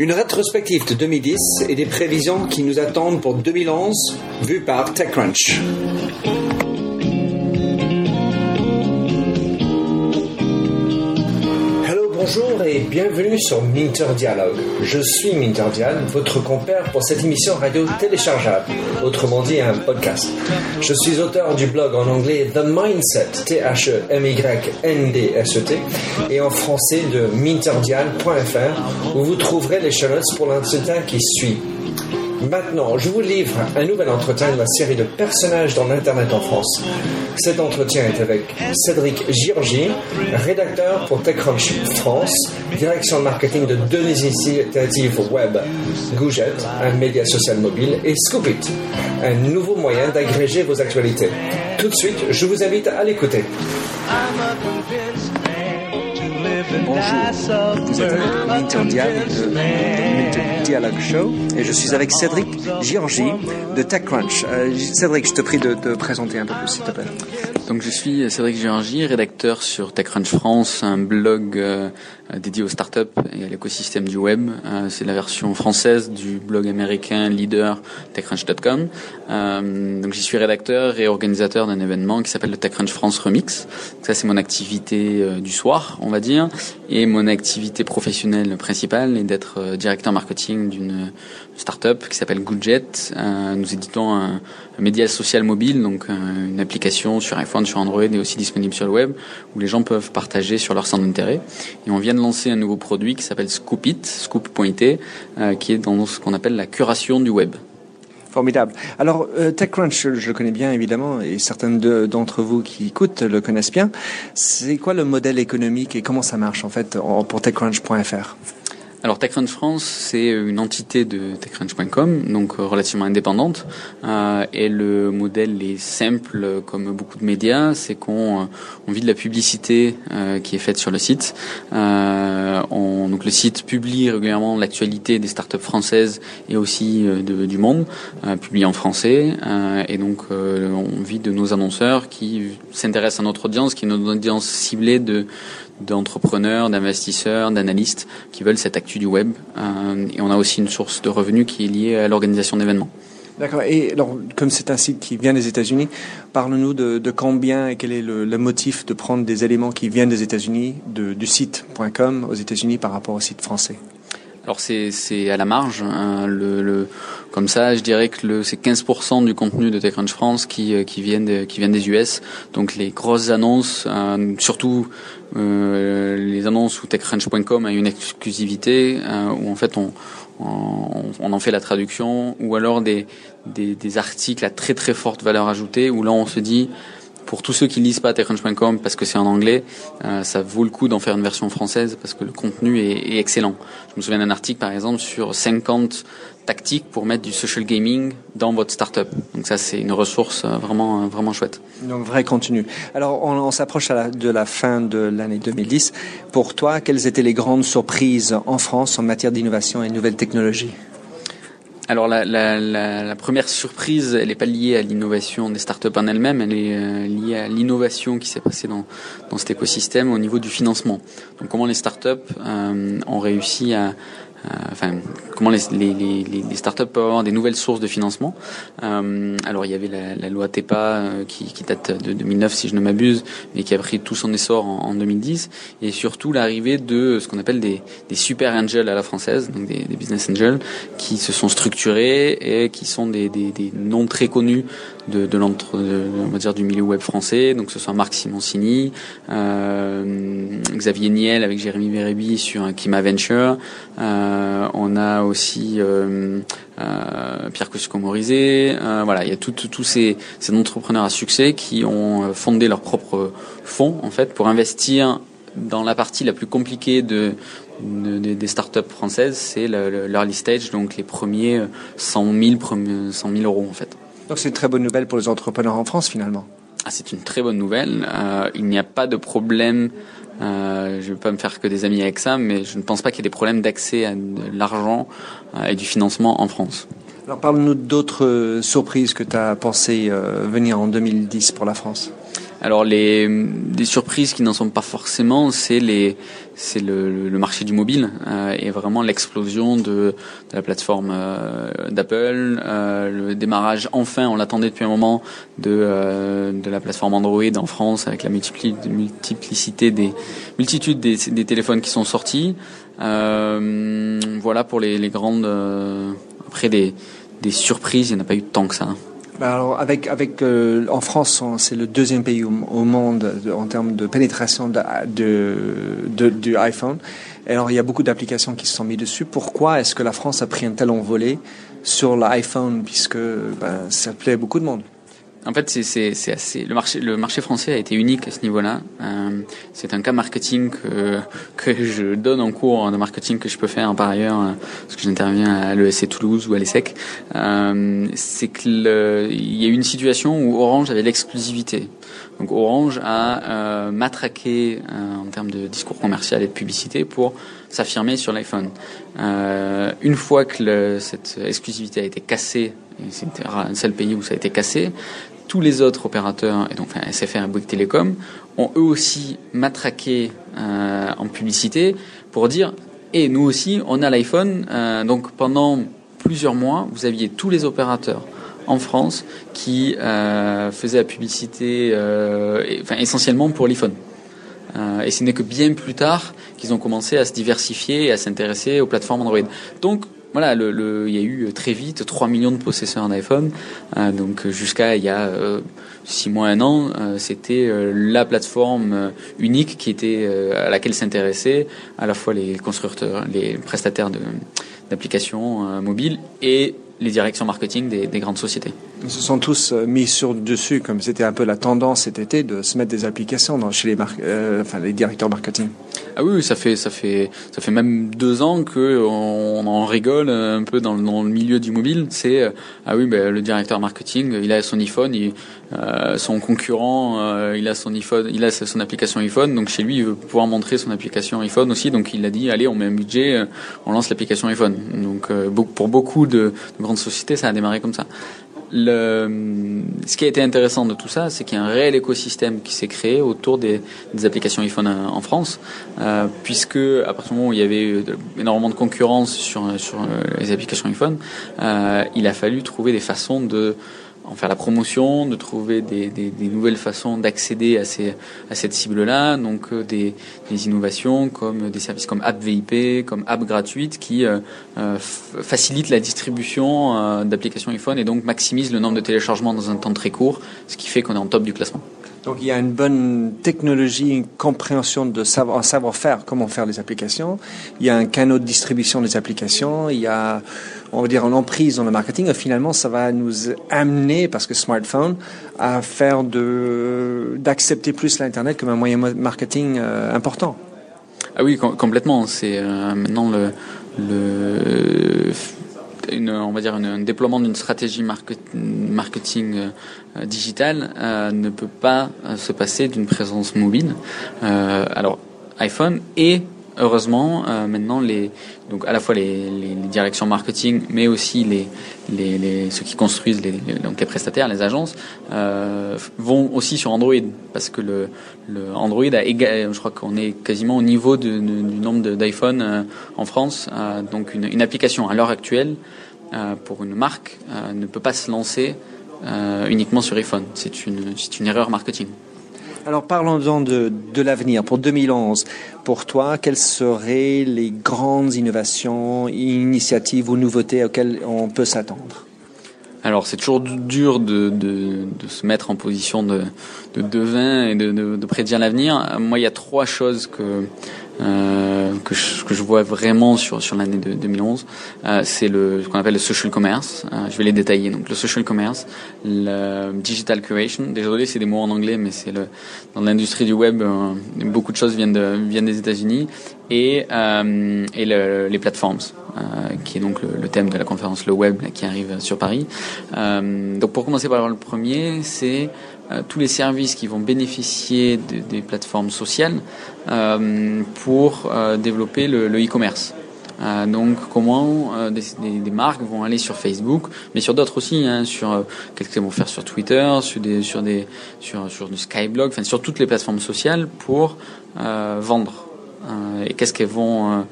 Une rétrospective de 2010 et des prévisions qui nous attendent pour 2011, vues par TechCrunch. Et bienvenue sur Minter Dialogue. Je suis Minter Dial, votre compère pour cette émission radio téléchargeable, autrement dit un podcast. Je suis auteur du blog en anglais The Mindset, T-H-E-M-Y-N-D-S-E-T, et en français de minterdial.fr, où vous trouverez les show pour l'entretien qui suit. Maintenant, je vous livre un nouvel entretien de la série de personnages dans l'Internet en France. Cet entretien est avec Cédric Girgi, rédacteur pour TechCrunch France, direction de marketing de deux initiatives web, Goujet, un média social mobile, et Scoopit, un nouveau moyen d'agréger vos actualités. Tout de suite, je vous invite à l'écouter. Bonjour, vous êtes avec de Dialogue Show et je suis avec Cédric Giorgi de TechCrunch. Euh, Cédric, je te prie de te présenter un peu plus, s'il te plaît. Donc je suis Cédric Giorgi, rédacteur sur TechCrunch France, un blog euh, dédié aux startups et à l'écosystème du web. Euh, c'est la version française du blog américain leader TechCrunch.com. Euh, donc j'y suis rédacteur et organisateur d'un événement qui s'appelle le TechCrunch France Remix. ça c'est mon activité du soir, on va dire, et mon activité professionnelle principale est d'être directeur marketing d'une startup qui s'appelle Goodjet. nous éditons un, média social mobile, donc une application sur iPhone sur Android et aussi disponible sur le web, où les gens peuvent partager sur leur centre d'intérêt. Et on vient de lancer un nouveau produit qui s'appelle Scoopit, scoop.it, euh, qui est dans ce qu'on appelle la curation du web. Formidable. Alors, euh, TechCrunch, je, le connais bien évidemment, et certains d'entre vous qui écoutent le connaissent bien. C'est quoi le modèle économique et comment ça marche en fait pour TechCrunch.fr alors TechCrunch France, c'est une entité de TechCrunch.com, donc euh, relativement indépendante. Euh, et le modèle est simple, comme beaucoup de médias, c'est qu'on euh, on vit de la publicité euh, qui est faite sur le site. Euh, on, donc le site publie régulièrement l'actualité des startups françaises et aussi du monde, publié en français. et donc on vit de nos annonceurs qui s'intéressent à notre audience, qui est notre audience ciblée de d'entrepreneurs, d'investisseurs, d'analystes qui veulent cette actu du web. Euh, et on a aussi une source de revenus qui est liée à l'organisation d'événements. D'accord. Et alors, comme c'est un site qui vient des États-Unis, parle-nous de, combien et quel est le, motif de prendre des éléments qui viennent des États-Unis, du site.com aux États-Unis par rapport au site français? Alors c'est à la marge. Hein, le, comme ça, je dirais que c'est 15% du contenu de TechCrunch France qui, euh, qui viennent qui des US. Donc les grosses annonces, euh, surtout euh, les annonces où TechCrunch.com a une exclusivité, euh, où en fait on, on, on, en fait la traduction, ou alors des, des, des articles à très très forte valeur ajoutée, où là on se dit pour tous ceux qui lisent pas TechCrunch.com parce que c'est en anglais, euh, ça vaut le coup d'en faire une version française parce que le contenu est, est excellent. Je me souviens d'un article par exemple sur 50 tactiques pour mettre du social gaming dans votre startup. Donc ça c'est une ressource euh, vraiment euh, vraiment chouette. Donc vrai contenu. Alors on, on s'approche de la fin de l'année 2010. Pour toi, quelles étaient les grandes surprises en France en matière d'innovation et de nouvelles technologies? Alors la, la, la, la, première surprise, elle n'est pas liée à l'innovation des startups en elles-mêmes, elle est euh, liée à l'innovation qui s'est passée dans, dans cet écosystème au niveau du financement. Donc comment les startups euh, ont réussi à, enfin, comment les, les, les, les, startups peuvent avoir des nouvelles sources de financement. Euh, alors il y avait la, la loi TEPA euh, qui, qui, date de 2009 si je ne m'abuse, mais qui a pris tout son essor en, en 2010, et surtout l'arrivée de ce qu'on appelle des, des, super angels à la française, donc des, des, business angels, qui se sont structurés et qui sont des, des noms très connus de, de l'entre, on va dire du milieu web français, donc ce soit Marc Simoncini, euh, Xavier Niel avec Jérémy Bérébi sur Kima Venture, euh, on a aussi euh, euh Pierre Cusco-Morizet, euh, voilà, il y a tous ces, ces entrepreneurs à succès qui ont fondé leur propre fonds en fait pour investir dans la partie la plus compliquée de, de, de, des startups françaises, c'est l'early stage, donc les premiers 100 000, 100 000 euros en fait. Donc c'est une très bonne nouvelle pour les entrepreneurs en France finalement. Ah, c'est une très bonne nouvelle. Euh, il n'y a pas de problème. Euh, je ne vais pas me faire que des amis avec ça, mais je ne pense pas qu'il y ait des problèmes d'accès à de l'argent euh, et du financement en France. Alors parle-nous d'autres surprises que tu as pensé venir en 2010 pour la France. Alors les des surprises qui n'en sont pas forcément, c'est les c'est le, le, marché du mobile euh, et vraiment l'explosion de, de, la plateforme euh, d'Apple, euh, le démarrage enfin, on l'attendait depuis un moment, de, euh, de la plateforme Android en France avec la multiplicité des multitudes des, des téléphones qui sont sortis. Euh, voilà pour les, les grandes. après des, des surprises, il n'y en a pas eu tant que ça. Bah, alors avec avec euh, en France, c'est le deuxième pays au, monde en termes de pénétration de, de, du iPhone. Alors il y a beaucoup d'applications qui se sont mises dessus. Pourquoi est-ce que la France a pris un tel envolé sur l'iPhone puisque ben, ça plaît beaucoup de monde? En fait, c'est assez. Le marché, le marché français a été unique à ce niveau-là. Euh, c'est un cas marketing que, que je donne en cours de marketing que je peux faire par ailleurs, euh, parce que j'interviens à l'ESC Toulouse ou à l'ESSEC. Euh, c'est qu'il y a eu une situation où Orange avait l'exclusivité. Donc Orange a euh, matraqué euh, en termes de discours commercial et de publicité pour s'affirmer sur l'iPhone. Euh, une fois que le, cette exclusivité a été cassée, c'était un seul pays où ça a été cassé, tous les autres opérateurs, et donc SFR et Bouygues Télécom, ont eux aussi matraqué euh, en publicité pour dire et eh, nous aussi, on a l'iPhone. Euh, donc pendant plusieurs mois, vous aviez tous les opérateurs en France qui faisaient la publicité enfin, essentiellement pour l'iPhone. Euh, et ce n'est que bien plus tard qu'ils ont commencé à se diversifier et à s'intéresser aux plateformes Android. Donc voilà, il y a eu très vite 3 millions de possesseurs d'iPhone. Euh, donc jusqu'à il y a 6 mois, un an, c'était la plateforme unique à laquelle s'intéressaient à la fois les constructeurs, les prestataires d'applications mobiles et les directions marketing des, grandes sociétés. Ils se sont tous euh, mis sur dessus, comme c'était un peu la tendance cet été, de se mettre des applications dans, chez les, euh, enfin, les directeurs marketing. Ah oui, ça fait ça fait ça fait même deux ans que on, en rigole un peu dans, dans le milieu du mobile. C'est euh, ah oui, ben, le directeur marketing, il a son iPhone, il, euh, son concurrent, euh, il a son iPhone, il a son application iPhone, donc chez lui il veut pouvoir montrer son application iPhone aussi. Donc il a dit allez, on met un budget, on lance l'application iPhone. Donc pour beaucoup de grandes sociétés, ça a démarré comme ça le, ce qui a été intéressant de tout ça, c'est qu'il y a un réel écosystème qui s'est créé autour des, applications iPhone en France, euh, puisque à partir du moment où il y avait énormément de concurrence sur, sur les applications iPhone, euh, il a fallu trouver des façons de en faire la promotion, de trouver des, nouvelles façons d'accéder à, à cette cible-là, donc euh, des, des, innovations comme des services comme App VIP, comme App gratuite qui euh, euh facilitent la distribution euh, d'applications iPhone et donc maximisent le nombre de téléchargements dans un temps très court, ce qui fait qu'on est en top du classement. Donc il y a une bonne technologie, une compréhension de savoir, savoir-faire, comment faire les applications. Il y a un canal de distribution des applications. Il y a, on va dire, une emprise dans le marketing. Et finalement, ça va nous amener, parce que smartphone, à faire de, d'accepter plus l'Internet comme un moyen marketing euh, important. Ah oui, complètement. C'est euh, maintenant le, le une, on va dire un déploiement d'une stratégie marketing euh, digitale euh, ne peut pas euh, se passer d'une présence mobile. alors iPhone et heureusement maintenant les donc à la fois les, directions marketing mais aussi les, les, les, ceux qui construisent les, donc les prestataires les agences vont aussi sur Android parce que le, le Android a égal, je crois qu'on est quasiment au niveau de, du nombre d'iPhone en France donc une, une application à l'heure actuelle euh, pour une marque euh, ne peut pas se lancer euh, uniquement sur iPhone. C'est une, une erreur marketing. Alors parlons-en de, de l'avenir. Pour 2011, pour toi, quelles seraient les grandes innovations, initiatives ou nouveautés auxquelles on peut s'attendre? Alors c'est toujours dur de, se mettre en position de, de devin et de prédire l'avenir. Moi, il y a trois choses que euh, que, je, que je vois vraiment sur, sur l'année de 2011, euh, c'est le ce qu'on appelle le social commerce. Euh, je vais les détailler. Donc le social commerce, le digital curation. Désolé, c'est des mots en anglais, mais c'est le dans l'industrie du web, euh, beaucoup de choses viennent de viennent des États-Unis et euh, et le, les plateformes, qui est donc le, le, thème de la conférence, le web qui arrive sur Paris. donc pour commencer par le premier, c'est euh, tous les services qui vont bénéficier des plateformes sociales euh, pour euh, développer le e-commerce. donc comment des, des, marques vont aller sur Facebook, mais sur d'autres aussi, hein, sur qu'est-ce qu'elles vont faire sur Twitter, sur des sur des sur sur du Skyblog, enfin sur toutes les plateformes sociales pour vendre. et qu'est-ce qu'elles vont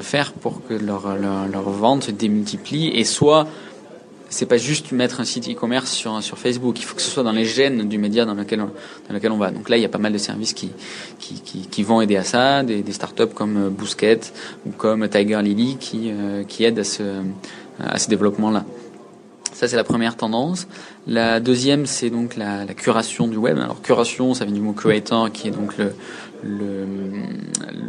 faire pour que leur, leur, leur vente se démultiplie et soit c'est pas juste mettre un site e-commerce sur, sur Facebook. Il faut que ce soit dans les gènes du média dans lequel, on, dans lequel on va. Donc là, il y a pas mal de services qui, qui, qui, vont aider à ça, des, des startups comme euh, Bousquet ou comme Tiger Lily qui, euh, qui aident à ce, à ce développement-là. Ça, c'est la première tendance. La deuxième, c'est donc la, la, curation du web. Alors, curation, ça vient du mot curator, qui est donc le, le,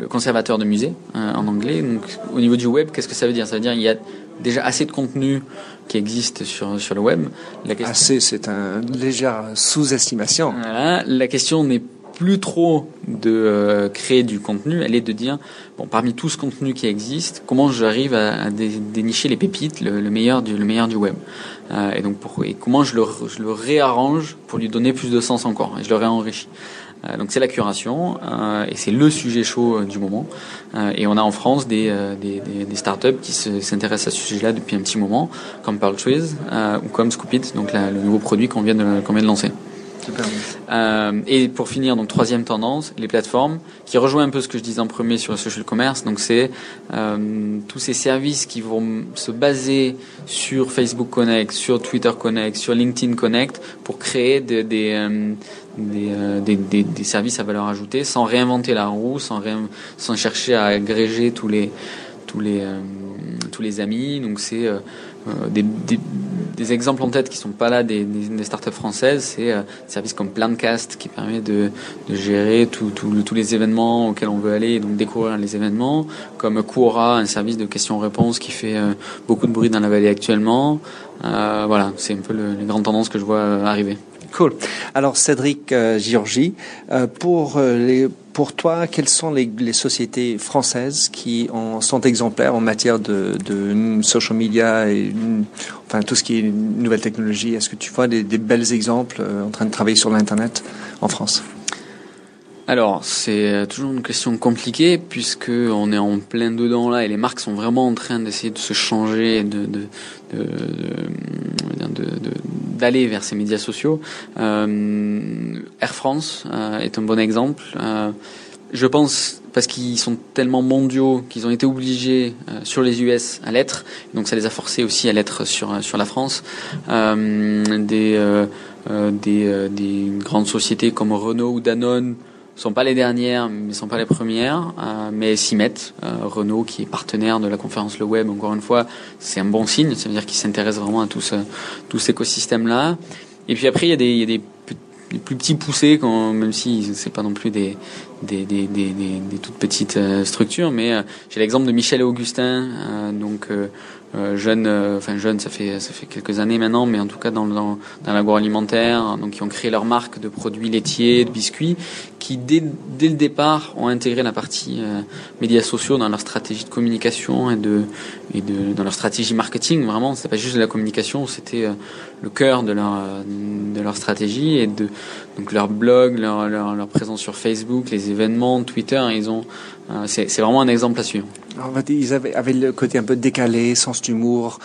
le conservateur de musée hein, en anglais. Donc, au niveau du web, qu'est-ce que ça veut dire? Ça veut dire qu'il y a déjà assez de contenu qui existe sur, sur le web. La question... Assez, c'est une légère sous-estimation. Voilà. La question n'est plus trop de euh, créer du contenu, elle est de dire, bon, parmi tout ce contenu qui existe, comment j'arrive à, à dénicher les pépites, le, le, meilleur du, le meilleur du web? Euh, et donc, pour, et comment je le, je le réarrange pour lui donner plus de sens encore, et je le réenrichis. Euh, donc c'est la curation euh, et c'est le sujet chaud euh, du moment. et on a en France des, des, des, des startups qui s'intéressent à ce sujet-là depuis un petit moment, comme Pearl Trees ou comme Scoopit, donc la, le nouveau produit qu'on vient de, qu'on vient de lancer. Euh, et pour finir, donc troisième tendance, les plateformes, qui rejoint un peu ce que je disais en premier sur le social commerce. Donc c'est euh, tous ces services qui vont se baser sur Facebook Connect, sur Twitter Connect, sur LinkedIn Connect, pour créer des, des, euh, euh des, des, des, services à valeur ajoutée, sans réinventer la roue, sans, sans chercher à agréger tous les tous les tous les amis. Donc c'est des, des, des, exemples en tête qui sont pas là des, des startups françaises, c'est euh, des services comme Plancast qui permet de, de gérer tous les événements auxquels on veut aller et donc découvrir les événements, comme Quora, un service de questions-réponses qui fait euh, beaucoup de bruit dans la vallée actuellement. Euh, voilà, c'est un peu le, les grandes tendances que je vois arriver. Cool. Alors Cédric euh, Giorgi, euh, pour les pour toi, quelles sont les, sociétés françaises qui sont exemplaires en matière de, social media et enfin tout ce qui est nouvelle technologie? Est-ce que tu vois des, belles exemples euh, en train de travailler sur l'internet en France? Alors, c'est toujours une question compliquée puisque on est en plein dedans là et les marques sont vraiment en train d'essayer de se changer, de, de, de, d'aller vers ces médias sociaux. Euh, Air France euh, est un bon exemple. Euh, je pense parce qu'ils sont tellement mondiaux qu'ils ont été obligés euh, sur les US à l'être, donc ça les a forcés aussi à l'être sur sur la France. Euh, des euh, des, des grandes sociétés comme Renault ou Danone sont pas les dernières, mais sont pas les premières, euh, mais s'y mettent. Euh, Renault, qui est partenaire de la conférence Le Web, encore une fois, c'est un bon signe. Ça veut dire qu'ils s'intéressent vraiment à tout, ce, tout cet écosystème-là. Et puis après, il y a des, il y a des, des plus petits poussés, quand, même si c'est pas non plus des, des, des, des, des toutes petites euh, structures, mais euh, j'ai l'exemple de Michel et Augustin, euh, donc jeune, enfin jeune, ça fait ça fait quelques années maintenant, mais en tout cas dans dans, dans l'agroalimentaire, donc qui ont créé leur marque de produits laitiers, de biscuits, qui dès dès le départ ont intégré la partie médias sociaux dans leur stratégie de communication et de et de dans leur stratégie marketing. Vraiment, c'était pas juste de la communication, c'était le cœur de leur de leur stratégie et de donc leur blog, leur leur, leur présence sur Facebook, les événements, Twitter, ils ont euh, c'est vraiment un exemple à suivre. Alors, ils avaient, avaient, le côté un peu décalé, sens d'humour,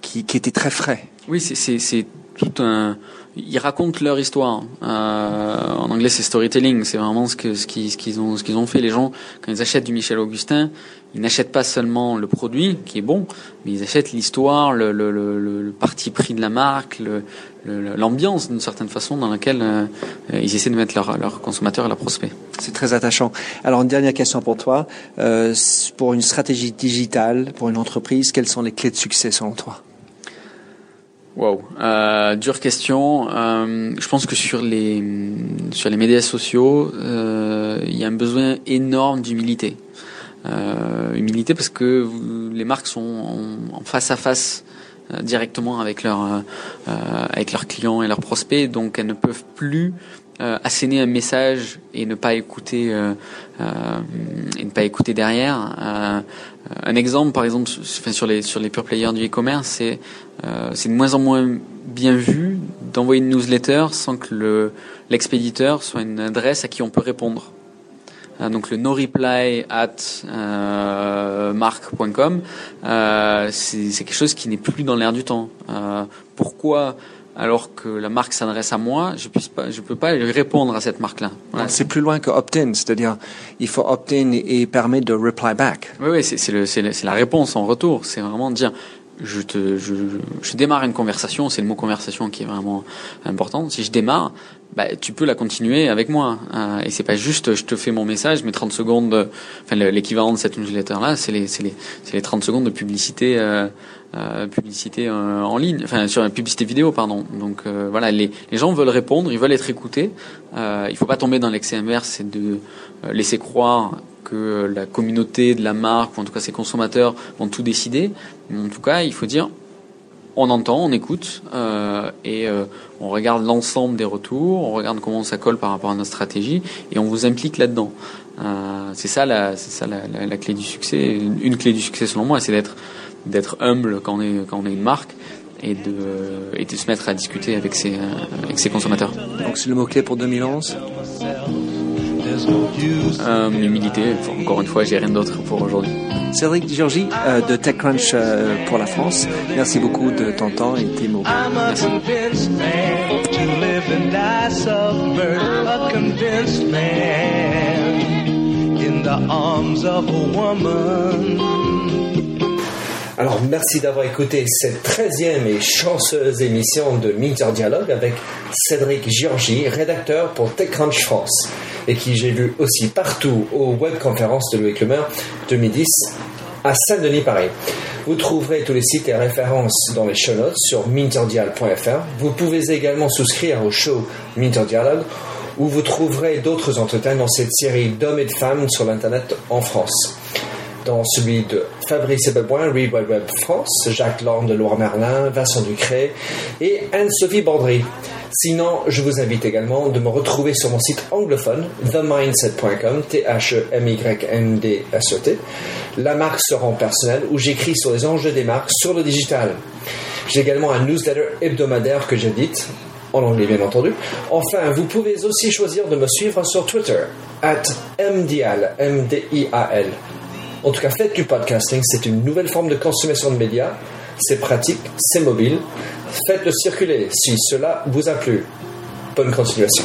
qui, qui, était très frais. Oui, c'est tout un. Ils racontent leur histoire. Euh, en anglais, c'est storytelling. C'est vraiment ce que ce qu'ils ont ce qu'ils ont fait. Les gens, quand ils achètent du Michel Augustin, ils n'achètent pas seulement le produit qui est bon, mais ils achètent l'histoire, le, le, le, le, parti pris de la marque, l'ambiance d'une certaine façon dans laquelle euh, ils essaient de mettre leurs leur consommateurs et leurs prospects. C'est très attachant. Alors une dernière question pour toi. Euh, pour une stratégie digitale, pour une entreprise, quelles sont les clés de succès selon toi? Wow, euh, dure question. Euh, je pense que sur les sur les médias sociaux, euh, il y a un besoin énorme d'humilité. Euh, humilité parce que les marques sont en, face à face euh, directement avec leurs euh, avec leurs clients et leurs prospects, donc elles ne peuvent plus asséner un message et ne pas écouter et ne pas écouter derrière. Un exemple, par exemple, sur les sur les pure players du e-commerce, c'est c'est de moins en moins bien vu d'envoyer une newsletter sans que le l'expéditeur soit une adresse à qui on peut répondre. donc le no reply at mark.com, c'est quelque chose qui n'est plus dans l'air du temps. pourquoi alors que la marque s'adresse à moi, je puisse pas, je peux pas répondre à cette marque-là. C'est plus loin que opt-in, c'est-à-dire il faut opt-in et permettre de reply back. Oui, oui, c'est la réponse en retour. C'est vraiment dire, je te, je, je démarre une conversation, c'est le mot conversation qui est vraiment important. Si je démarre, bah, tu peux la continuer avec moi. Euh, et c'est pas juste, je te fais mon message, mes 30 secondes, enfin l'équivalent de cette newsletter là, c'est les, c'est les, c'est les 30 secondes de publicité. Euh, euh, publicité euh, en ligne, enfin sur la publicité vidéo, pardon. Donc euh, voilà, les, les, gens veulent répondre, ils veulent être écoutés. Euh, il faut pas tomber dans l'excès inverse, c'est de laisser croire que la communauté de la marque, ou en tout cas ses consommateurs, vont tout décider. en tout cas, il faut dire, on entend, on écoute et on regarde l'ensemble des retours, on regarde comment ça colle par rapport à notre stratégie et on vous implique là-dedans. c'est ça, la, c'est ça la, la, la, clé du succès. Une clé du succès selon moi, c'est d'être d'être humble quand on est quand on est une marque et de et de se mettre à discuter avec ses avec ses consommateurs. Donc c'est le mot clé pour 2011. Euh, humilité. Encore une fois, j'ai rien d'autre pour aujourd'hui. Cédric Georgie euh, de TechCrunch euh, pour la France. Merci beaucoup de ton temps et tes mots. Merci. Alors, merci d'avoir écouté cette treizième et chanceuse émission de Minter Dialogue avec Cédric Giorgi, rédacteur pour TechCrunch France, et qui j'ai vu aussi partout aux webconférences de Louis Clemer 2010 à Saint-Denis, Paris. Vous trouverez tous les sites et références dans les show notes sur minterdial.fr. Vous pouvez également souscrire au show Minter Dialogue où vous trouverez d'autres entretiens dans cette série d'hommes et de femmes sur l'Internet en France dans celui de Fabrice Ebeboin, Read Web France, Jacques Lorne de Loire-Merlin, Vincent Ducré et Anne-Sophie Bordry. Sinon, je vous invite également de me retrouver sur mon site anglophone, themindset.com, T-H-E-M-Y-N-D-S-E-T. La marque se rend personnelle où j'écris sur les enjeux des marques sur le digital. J'ai également un newsletter hebdomadaire que j'édite, en anglais bien entendu. Enfin, vous pouvez aussi choisir de me suivre sur Twitter, at MDIAL, M-D-I-A-L. En tout cas, faites du podcasting, c'est une nouvelle forme de consommation de médias. C'est pratique, c'est mobile. Faites-le circuler si cela vous a plu. Bonne continuation.